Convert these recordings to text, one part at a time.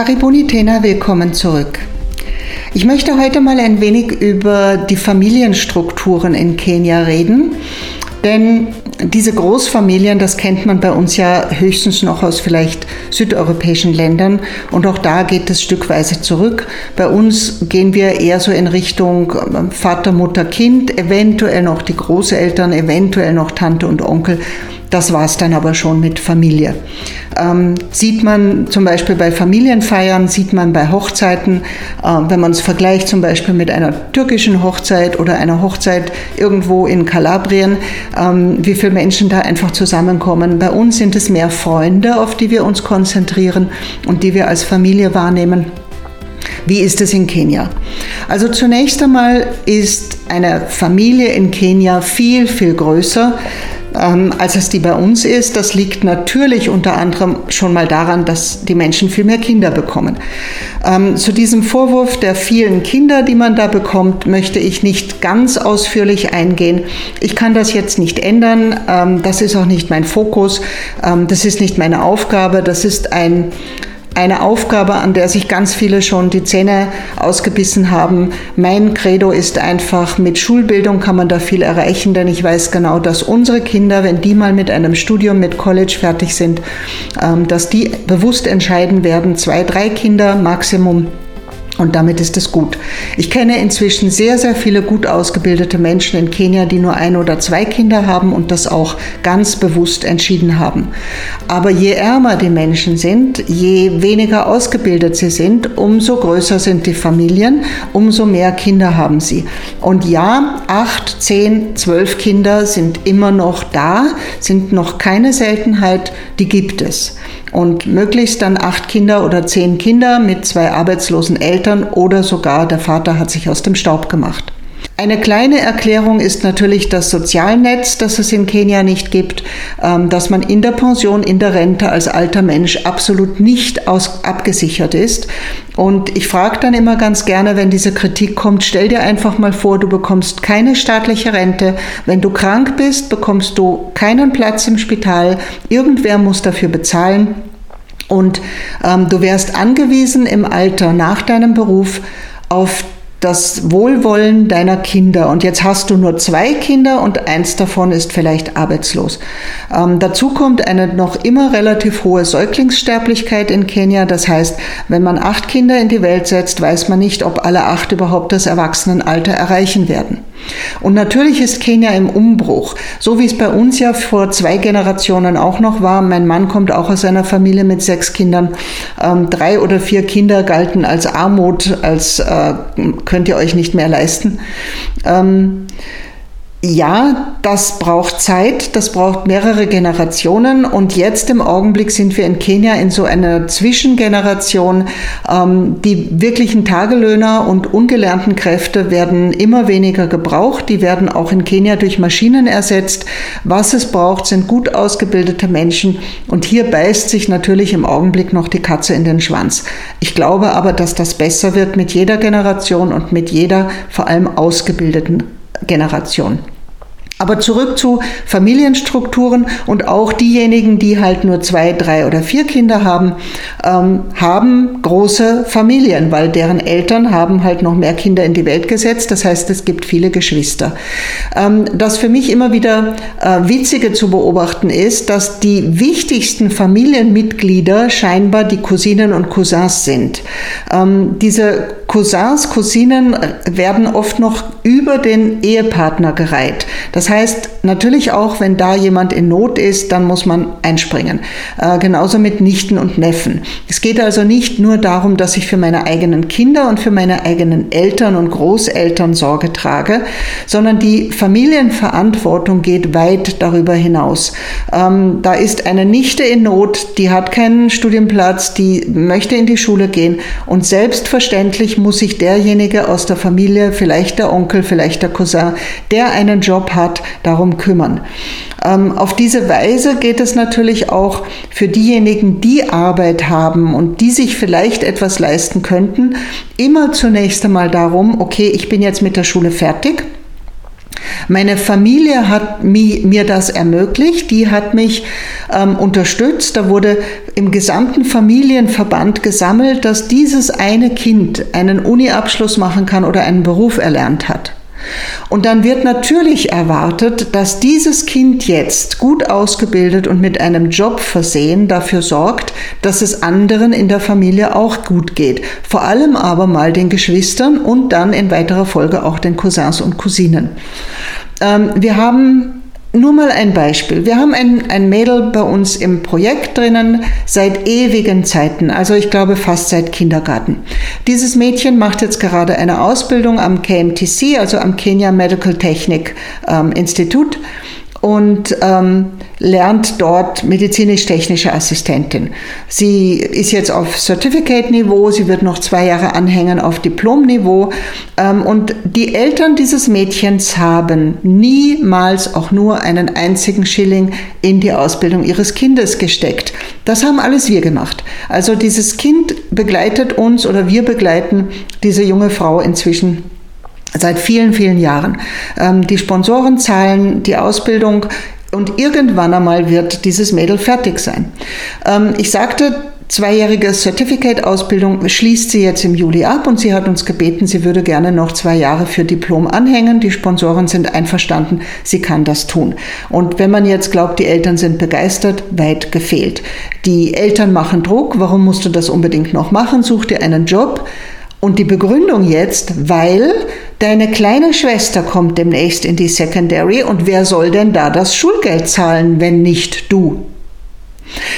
Karibuni Tena, willkommen zurück. Ich möchte heute mal ein wenig über die Familienstrukturen in Kenia reden, denn diese Großfamilien, das kennt man bei uns ja höchstens noch aus vielleicht südeuropäischen Ländern und auch da geht es stückweise zurück. Bei uns gehen wir eher so in Richtung ähm, Vater, Mutter, Kind, eventuell noch die Großeltern, eventuell noch Tante und Onkel. Das war es dann aber schon mit Familie. Ähm, sieht man zum Beispiel bei Familienfeiern, sieht man bei Hochzeiten, äh, wenn man es vergleicht zum Beispiel mit einer türkischen Hochzeit oder einer Hochzeit irgendwo in Kalabrien, ähm, wie viele Menschen da einfach zusammenkommen. Bei uns sind es mehr Freunde, auf die wir uns konzentrieren und die wir als Familie wahrnehmen. Wie ist es in Kenia? Also zunächst einmal ist eine Familie in Kenia viel, viel größer ähm, als es die bei uns ist. Das liegt natürlich unter anderem schon mal daran, dass die Menschen viel mehr Kinder bekommen. Ähm, zu diesem Vorwurf der vielen Kinder, die man da bekommt, möchte ich nicht ganz ausführlich eingehen. Ich kann das jetzt nicht ändern. Ähm, das ist auch nicht mein Fokus. Ähm, das ist nicht meine Aufgabe. Das ist ein eine Aufgabe, an der sich ganz viele schon die Zähne ausgebissen haben. Mein Credo ist einfach, mit Schulbildung kann man da viel erreichen, denn ich weiß genau, dass unsere Kinder, wenn die mal mit einem Studium, mit College fertig sind, ähm, dass die bewusst entscheiden werden, zwei, drei Kinder Maximum und damit ist es gut. Ich kenne inzwischen sehr, sehr viele gut ausgebildete Menschen in Kenia, die nur ein oder zwei Kinder haben und das auch ganz bewusst entschieden haben. Aber je ärmer die Menschen sind, je weniger ausgebildet sie sind, umso größer sind die Familien, umso mehr Kinder haben sie. Und ja, acht, zehn, zwölf Kinder sind immer noch da, sind noch keine Seltenheit, die gibt es. Und möglichst dann acht Kinder oder zehn Kinder mit zwei arbeitslosen Eltern oder sogar der Vater hat sich aus dem Staub gemacht. Eine kleine Erklärung ist natürlich das Sozialnetz, das es in Kenia nicht gibt, ähm, dass man in der Pension, in der Rente als alter Mensch absolut nicht aus, abgesichert ist. Und ich frage dann immer ganz gerne, wenn diese Kritik kommt, stell dir einfach mal vor, du bekommst keine staatliche Rente. Wenn du krank bist, bekommst du keinen Platz im Spital. Irgendwer muss dafür bezahlen. Und ähm, du wärst angewiesen im Alter nach deinem Beruf auf das Wohlwollen deiner Kinder. Und jetzt hast du nur zwei Kinder und eins davon ist vielleicht arbeitslos. Ähm, dazu kommt eine noch immer relativ hohe Säuglingssterblichkeit in Kenia. Das heißt, wenn man acht Kinder in die Welt setzt, weiß man nicht, ob alle acht überhaupt das Erwachsenenalter erreichen werden. Und natürlich ist Kenia im Umbruch, so wie es bei uns ja vor zwei Generationen auch noch war. Mein Mann kommt auch aus einer Familie mit sechs Kindern. Ähm, drei oder vier Kinder galten als Armut, als äh, könnt ihr euch nicht mehr leisten. Ähm, ja, das braucht Zeit, das braucht mehrere Generationen und jetzt im Augenblick sind wir in Kenia in so einer Zwischengeneration. Ähm, die wirklichen Tagelöhner und ungelernten Kräfte werden immer weniger gebraucht. Die werden auch in Kenia durch Maschinen ersetzt. Was es braucht, sind gut ausgebildete Menschen und hier beißt sich natürlich im Augenblick noch die Katze in den Schwanz. Ich glaube aber, dass das besser wird mit jeder Generation und mit jeder vor allem ausgebildeten Generation. Aber zurück zu Familienstrukturen und auch diejenigen, die halt nur zwei, drei oder vier Kinder haben, ähm, haben große Familien, weil deren Eltern haben halt noch mehr Kinder in die Welt gesetzt. Das heißt, es gibt viele Geschwister. Ähm, das für mich immer wieder äh, witzige zu beobachten ist, dass die wichtigsten Familienmitglieder scheinbar die Cousinen und Cousins sind. Ähm, diese Cousins, Cousinen werden oft noch über den Ehepartner gereiht. Das heißt, natürlich auch, wenn da jemand in Not ist, dann muss man einspringen. Äh, genauso mit Nichten und Neffen. Es geht also nicht nur darum, dass ich für meine eigenen Kinder und für meine eigenen Eltern und Großeltern Sorge trage, sondern die Familienverantwortung geht weit darüber hinaus. Ähm, da ist eine Nichte in Not, die hat keinen Studienplatz, die möchte in die Schule gehen und selbstverständlich muss sich derjenige aus der Familie, vielleicht der Onkel, vielleicht der Cousin, der einen Job hat, darum kümmern. Ähm, auf diese Weise geht es natürlich auch für diejenigen, die Arbeit haben und die sich vielleicht etwas leisten könnten, immer zunächst einmal darum, okay, ich bin jetzt mit der Schule fertig Meine Familie hat mir das ermöglicht, die hat mich ähm, unterstützt. Da wurde im gesamten Familienverband gesammelt, dass dieses eine Kind einen Uni-Abschluss machen kann oder einen Beruf erlernt hat. Und dann wird natürlich erwartet, dass dieses Kind jetzt gut ausgebildet und mit einem Job versehen dafür sorgt, dass es anderen in der Familie auch gut geht. Vor allem aber mal den Geschwistern und dann in weiterer Folge auch den Cousins und Cousinen. Ähm, wir haben nur mal ein Beispiel. Wir haben ein, ein Mädel bei uns im Projekt drinnen seit ewigen Zeiten, also ich glaube fast seit Kindergarten. Dieses Mädchen macht jetzt gerade eine Ausbildung am KMTC, also am Kenya Medical Technic ähm, Institut und ähm, lernt dort medizinisch-technische Assistentin. Sie ist jetzt auf Certificate-Niveau, sie wird noch zwei Jahre anhängen auf Diplom-Niveau. Ähm, und die Eltern dieses Mädchens haben niemals auch nur einen einzigen Schilling in die Ausbildung ihres Kindes gesteckt. Das haben alles wir gemacht. Also dieses Kind begleitet uns oder wir begleiten diese junge Frau inzwischen seit vielen, vielen Jahren. Ähm, die Sponsoren zahlen die Ausbildung und irgendwann einmal wird dieses Mädel fertig sein. Ähm, ich sagte, zweijährige Certificate-Ausbildung schließt sie jetzt im Juli ab und sie hat uns gebeten, sie würde gerne noch zwei Jahre für Diplom anhängen. Die Sponsoren sind einverstanden, sie kann das tun. Und wenn man jetzt glaubt, die Eltern sind begeistert, weit gefehlt. Die Eltern machen Druck, warum musst du das unbedingt noch machen? Such dir einen Job. Und die Begründung jetzt, weil deine kleine Schwester kommt demnächst in die Secondary und wer soll denn da das Schulgeld zahlen, wenn nicht du?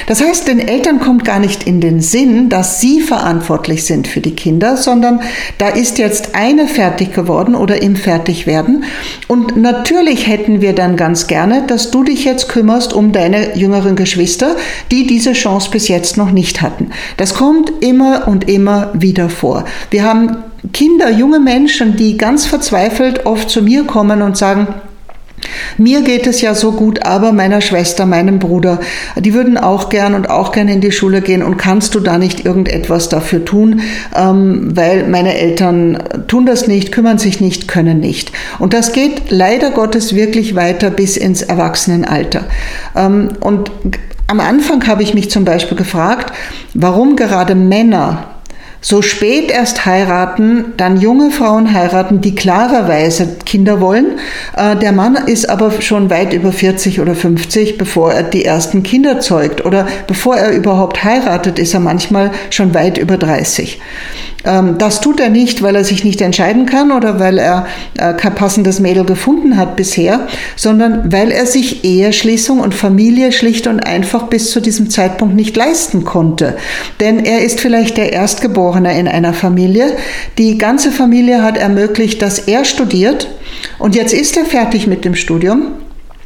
Das heißt, den Eltern kommt gar nicht in den Sinn, dass sie verantwortlich sind für die Kinder, sondern da ist jetzt eine fertig geworden oder im Fertigwerden. Und natürlich hätten wir dann ganz gerne, dass du dich jetzt kümmerst um deine jüngeren Geschwister, die diese Chance bis jetzt noch nicht hatten. Das kommt immer und immer wieder vor. Wir haben Kinder, junge Menschen, die ganz verzweifelt oft zu mir kommen und sagen, mir geht es ja so gut, aber meiner Schwester, meinem Bruder, die würden auch gern und auch gern in die Schule gehen und kannst du da nicht irgendetwas dafür tun, ähm, weil meine Eltern tun das nicht, kümmern sich nicht, können nicht. Und das geht leider Gottes wirklich weiter bis ins Erwachsenenalter. Ähm, und am Anfang habe ich mich zum Beispiel gefragt, warum gerade Männer so spät erst heiraten, dann junge Frauen heiraten, die klarerweise Kinder wollen. Äh, der Mann ist aber schon weit über 40 oder 50, bevor er die ersten Kinder zeugt. Oder bevor er überhaupt heiratet, ist er manchmal schon weit über 30. Ähm, das tut er nicht, weil er sich nicht entscheiden kann oder weil er äh, kein passendes Mädel gefunden hat bisher, sondern weil er sich Eheschließung und Familie schlicht und einfach bis zu diesem Zeitpunkt nicht leisten konnte. Denn er ist vielleicht der Erstgeborene in einer Familie. Die ganze Familie hat ermöglicht, dass er studiert und jetzt ist er fertig mit dem Studium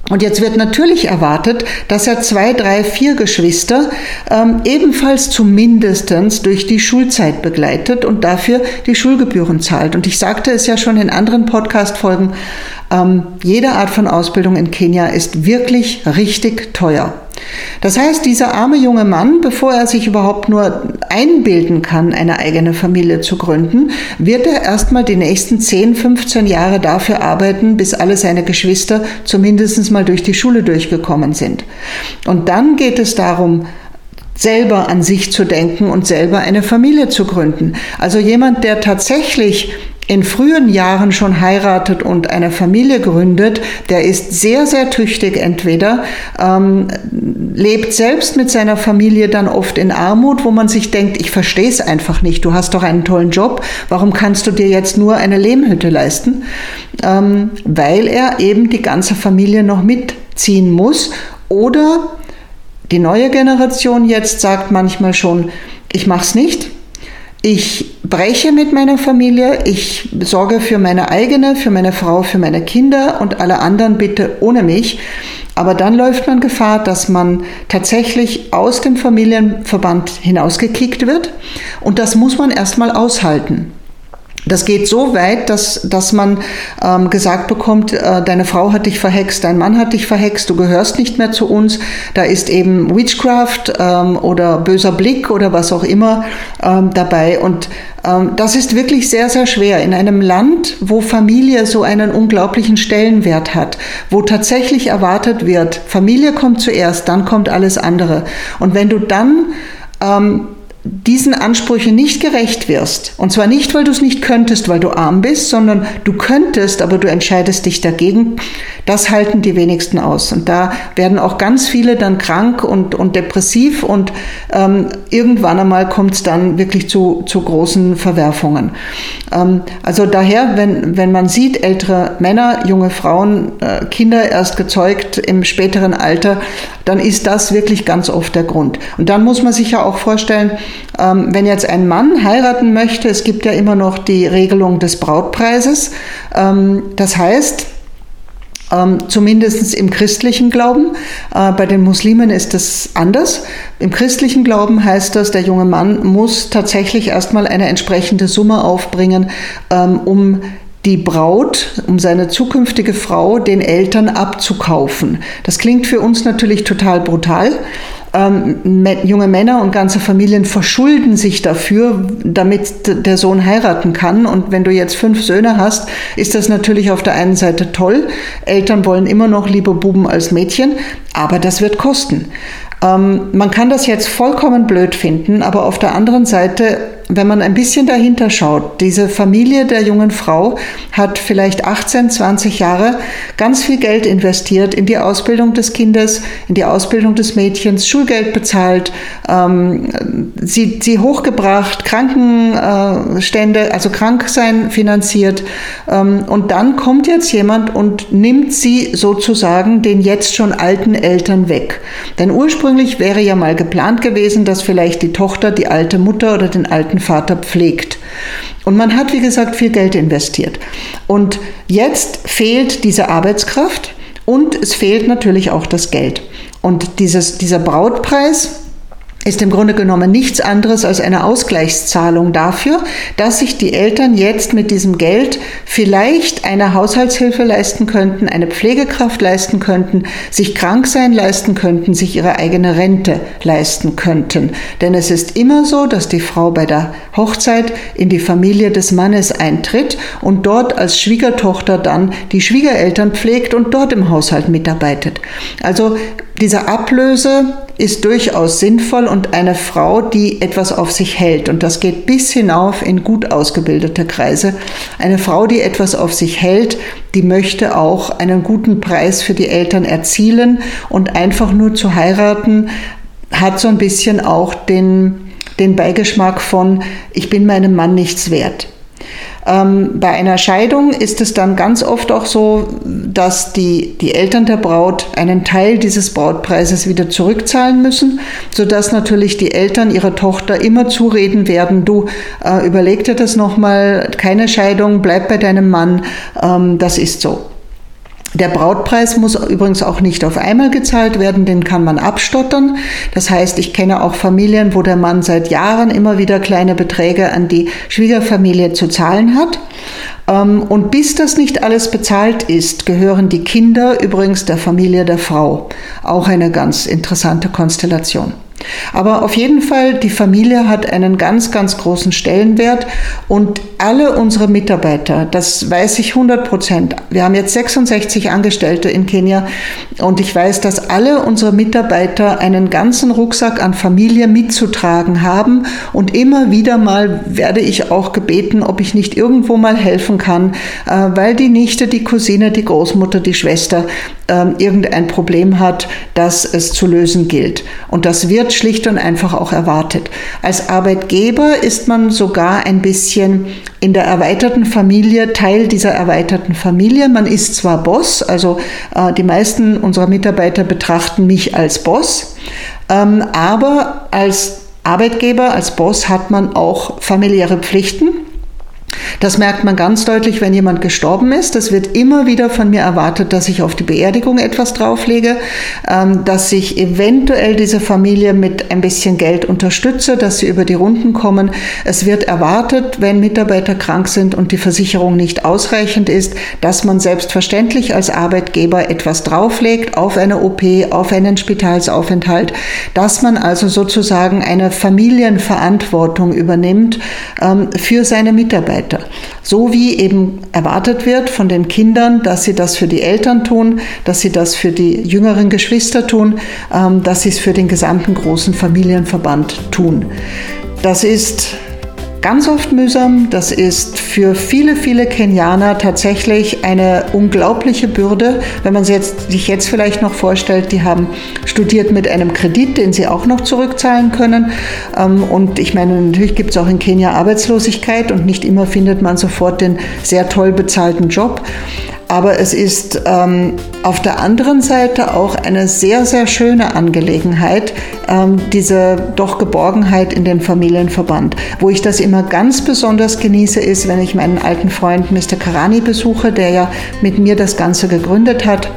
und jetzt wird natürlich erwartet, dass er zwei, drei, vier Geschwister ähm, ebenfalls zumindestens durch die Schulzeit begleitet und dafür die Schulgebühren zahlt. Und ich sagte es ja schon in anderen Podcast-Folgen, ähm, jede Art von Ausbildung in Kenia ist wirklich richtig teuer. Das heißt, dieser arme junge Mann, bevor er sich überhaupt nur einbilden kann, eine eigene Familie zu gründen, wird er erstmal die nächsten 10, 15 Jahre dafür arbeiten, bis alle seine Geschwister zumindest mal durch die Schule durchgekommen sind. Und dann geht es darum, selber an sich zu denken und selber eine Familie zu gründen. Also jemand, der tatsächlich in frühen Jahren schon heiratet und eine Familie gründet, der ist sehr, sehr tüchtig entweder, ähm, lebt selbst mit seiner Familie dann oft in Armut, wo man sich denkt, ich verstehe es einfach nicht, du hast doch einen tollen Job, warum kannst du dir jetzt nur eine Lehmhütte leisten? Ähm, weil er eben die ganze Familie noch mitziehen muss oder die neue Generation jetzt sagt manchmal schon, ich mache es nicht, ich breche mit meiner Familie, ich sorge für meine eigene, für meine Frau, für meine Kinder und alle anderen bitte ohne mich. Aber dann läuft man Gefahr, dass man tatsächlich aus dem Familienverband hinausgekickt wird. Und das muss man erstmal aushalten. Das geht so weit, dass, dass man ähm, gesagt bekommt, äh, deine Frau hat dich verhext, dein Mann hat dich verhext, du gehörst nicht mehr zu uns. Da ist eben Witchcraft ähm, oder böser Blick oder was auch immer ähm, dabei. Und ähm, das ist wirklich sehr, sehr schwer in einem Land, wo Familie so einen unglaublichen Stellenwert hat, wo tatsächlich erwartet wird, Familie kommt zuerst, dann kommt alles andere. Und wenn du dann ähm, diesen Ansprüchen nicht gerecht wirst, und zwar nicht, weil du es nicht könntest, weil du arm bist, sondern du könntest, aber du entscheidest dich dagegen, das halten die wenigsten aus. Und da werden auch ganz viele dann krank und, und depressiv und ähm, irgendwann einmal kommt es dann wirklich zu, zu großen Verwerfungen. Ähm, also daher, wenn, wenn man sieht, ältere Männer, junge Frauen, äh, Kinder erst gezeugt im späteren Alter, dann ist das wirklich ganz oft der Grund. Und dann muss man sich ja auch vorstellen, ähm, wenn jetzt ein Mann heiraten möchte, es gibt ja immer noch die Regelung des Brautpreises. Ähm, das heißt, ähm, zumindest im christlichen Glauben. Äh, bei den Muslimen ist das anders. Im christlichen Glauben heißt das, der junge Mann muss tatsächlich erstmal eine entsprechende Summe aufbringen, ähm, um die Braut, um seine zukünftige Frau den Eltern abzukaufen. Das klingt für uns natürlich total brutal, ähm, junge Männer und ganze Familien verschulden sich dafür, damit der Sohn heiraten kann. Und wenn du jetzt fünf Söhne hast, ist das natürlich auf der einen Seite toll. Eltern wollen immer noch lieber Buben als Mädchen, aber das wird kosten. Ähm, man kann das jetzt vollkommen blöd finden, aber auf der anderen Seite, wenn man ein bisschen dahinter schaut, diese Familie der jungen Frau hat vielleicht 18, 20 Jahre ganz viel Geld investiert in die Ausbildung des Kindes, in die Ausbildung des Mädchens, Schulgeld bezahlt, ähm, sie, sie hochgebracht, Krankenstände, also Kranksein finanziert. Ähm, und dann kommt jetzt jemand und nimmt sie sozusagen den jetzt schon alten Eltern weg. Denn ursprünglich Ursprünglich wäre ja mal geplant gewesen, dass vielleicht die Tochter die alte Mutter oder den alten Vater pflegt. Und man hat, wie gesagt, viel Geld investiert. Und jetzt fehlt diese Arbeitskraft und es fehlt natürlich auch das Geld. Und dieses, dieser Brautpreis, ist im Grunde genommen nichts anderes als eine Ausgleichszahlung dafür, dass sich die Eltern jetzt mit diesem Geld vielleicht eine Haushaltshilfe leisten könnten, eine Pflegekraft leisten könnten, sich krank sein leisten könnten, sich ihre eigene Rente leisten könnten. Denn es ist immer so, dass die Frau bei der Hochzeit in die Familie des Mannes eintritt und dort als Schwiegertochter dann die Schwiegereltern pflegt und dort im Haushalt mitarbeitet. Also diese Ablöse ist durchaus sinnvoll und eine Frau, die etwas auf sich hält, und das geht bis hinauf in gut ausgebildete Kreise, eine Frau, die etwas auf sich hält, die möchte auch einen guten Preis für die Eltern erzielen und einfach nur zu heiraten, hat so ein bisschen auch den, den Beigeschmack von, ich bin meinem Mann nichts wert. Ähm, bei einer Scheidung ist es dann ganz oft auch so, dass die, die Eltern der Braut einen Teil dieses Brautpreises wieder zurückzahlen müssen, sodass natürlich die Eltern ihrer Tochter immer zureden werden, du äh, überleg dir das nochmal, keine Scheidung, bleib bei deinem Mann, ähm, das ist so. Der Brautpreis muss übrigens auch nicht auf einmal gezahlt werden, den kann man abstottern. Das heißt, ich kenne auch Familien, wo der Mann seit Jahren immer wieder kleine Beträge an die Schwiegerfamilie zu zahlen hat. Ähm, und bis das nicht alles bezahlt ist, gehören die Kinder übrigens der Familie der Frau. Auch eine ganz interessante Konstellation. Aber auf jeden Fall, die Familie hat einen ganz, ganz großen Stellenwert und alle unsere Mitarbeiter, das weiß ich 100 Prozent. Wir haben jetzt 66 Angestellte in Kenia und ich weiß, dass alle unsere Mitarbeiter einen ganzen Rucksack an Familie mitzutragen haben und immer wieder mal werde ich auch gebeten, ob ich nicht irgendwo mal helfen kann, äh, weil die Nichte, die Cousine, die Großmutter, die Schwester ähm, irgendein Problem hat, das es zu lösen gilt. Und das wird schlicht und einfach auch erwartet. Als Arbeitgeber ist man sogar ein bisschen in der erweiterten Familie Teil dieser erweiterten Familie. Man ist zwar Boss, also äh, die meisten unserer Mitarbeiter betrachten mich als Boss, ähm, aber als Arbeitgeber, als Boss hat man auch familiäre Pflichten. Das merkt man ganz deutlich, wenn jemand gestorben ist. Das wird immer wieder von mir erwartet, dass ich auf die Beerdigung etwas drauflege, ähm, dass ich eventuell diese Familie mit ein bisschen Geld unterstütze, dass sie über die Runden kommen. Es wird erwartet, wenn Mitarbeiter krank sind und die Versicherung nicht ausreichend ist, dass man selbstverständlich als Arbeitgeber etwas drauflegt auf eine OP, auf einen Spitalsaufenthalt, dass man also sozusagen eine Familienverantwortung übernimmt ähm, für seine Mitarbeiter. So wie eben erwartet wird von den Kindern, dass sie das für die Eltern tun, dass sie das für die jüngeren Geschwister tun, ähm, dass sie es für den gesamten großen Familienverband tun. Das ist ganz oft mühsam. Das ist für viele, viele Kenianer tatsächlich eine unglaubliche Bürde. Wenn man jetzt, sich jetzt vielleicht noch vorstellt, die haben studiert mit einem Kredit, den sie auch noch zurückzahlen können. Ähm, und ich meine, natürlich gibt es auch in Kenia Arbeitslosigkeit und nicht immer findet man sofort den sehr toll bezahlten Job. Aber es ist ähm, auf der anderen Seite auch eine sehr, sehr schöne Angelegenheit, ähm, diese doch Geborgenheit in den Familienverband. Wo ich das immer ganz besonders genieße, ist, wenn ich meinen alten Freund Mr. Karani besuche, der ja mit mir das Ganze gegründet hat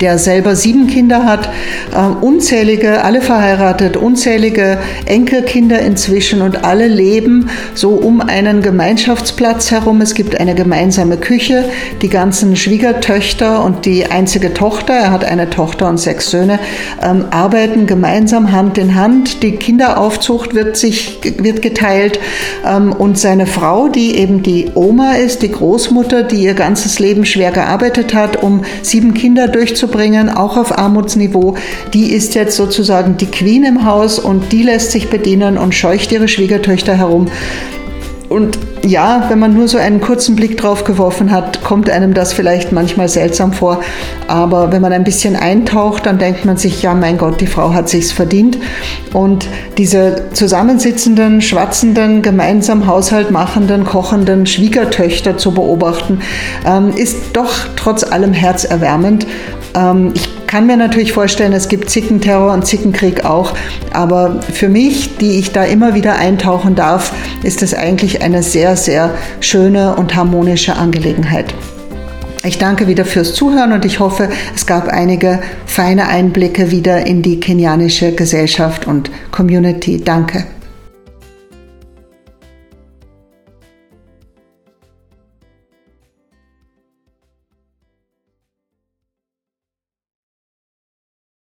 der selber sieben Kinder hat, äh, unzählige, alle verheiratet, unzählige Enkelkinder inzwischen und alle leben so um einen Gemeinschaftsplatz herum. Es gibt eine gemeinsame Küche, die ganzen Schwiegertöchter und die einzige Tochter, er hat eine Tochter und sechs Söhne, ähm, arbeiten gemeinsam Hand in Hand. Die Kinderaufzucht wird sich wird geteilt ähm, und seine Frau, die eben die Oma ist, die Großmutter, die ihr ganzes Leben schwer gearbeitet hat, um sieben Kinder durchzubringen, bringen, auch auf Armutsniveau, die ist jetzt sozusagen die Queen im Haus und die lässt sich bedienen und scheucht ihre Schwiegertöchter herum. Und ja, wenn man nur so einen kurzen Blick drauf geworfen hat, kommt einem das vielleicht manchmal seltsam vor. Aber wenn man ein bisschen eintaucht, dann denkt man sich, ja, mein Gott, die Frau hat sich's verdient. Und diese zusammensitzenden, schwatzenden, gemeinsam Haushalt machenden, kochenden Schwiegertöchter zu beobachten, ähm, ist doch trotz allem herzerwärmend. Ähm, ich kann mir natürlich vorstellen, es gibt Zickenterror und Zickenkrieg auch, aber für mich, die ich da immer wieder eintauchen darf, ist es eigentlich eine sehr, sehr schöne und harmonische Angelegenheit. Ich danke wieder fürs Zuhören und ich hoffe, es gab einige feine Einblicke wieder in die kenianische Gesellschaft und Community. Danke.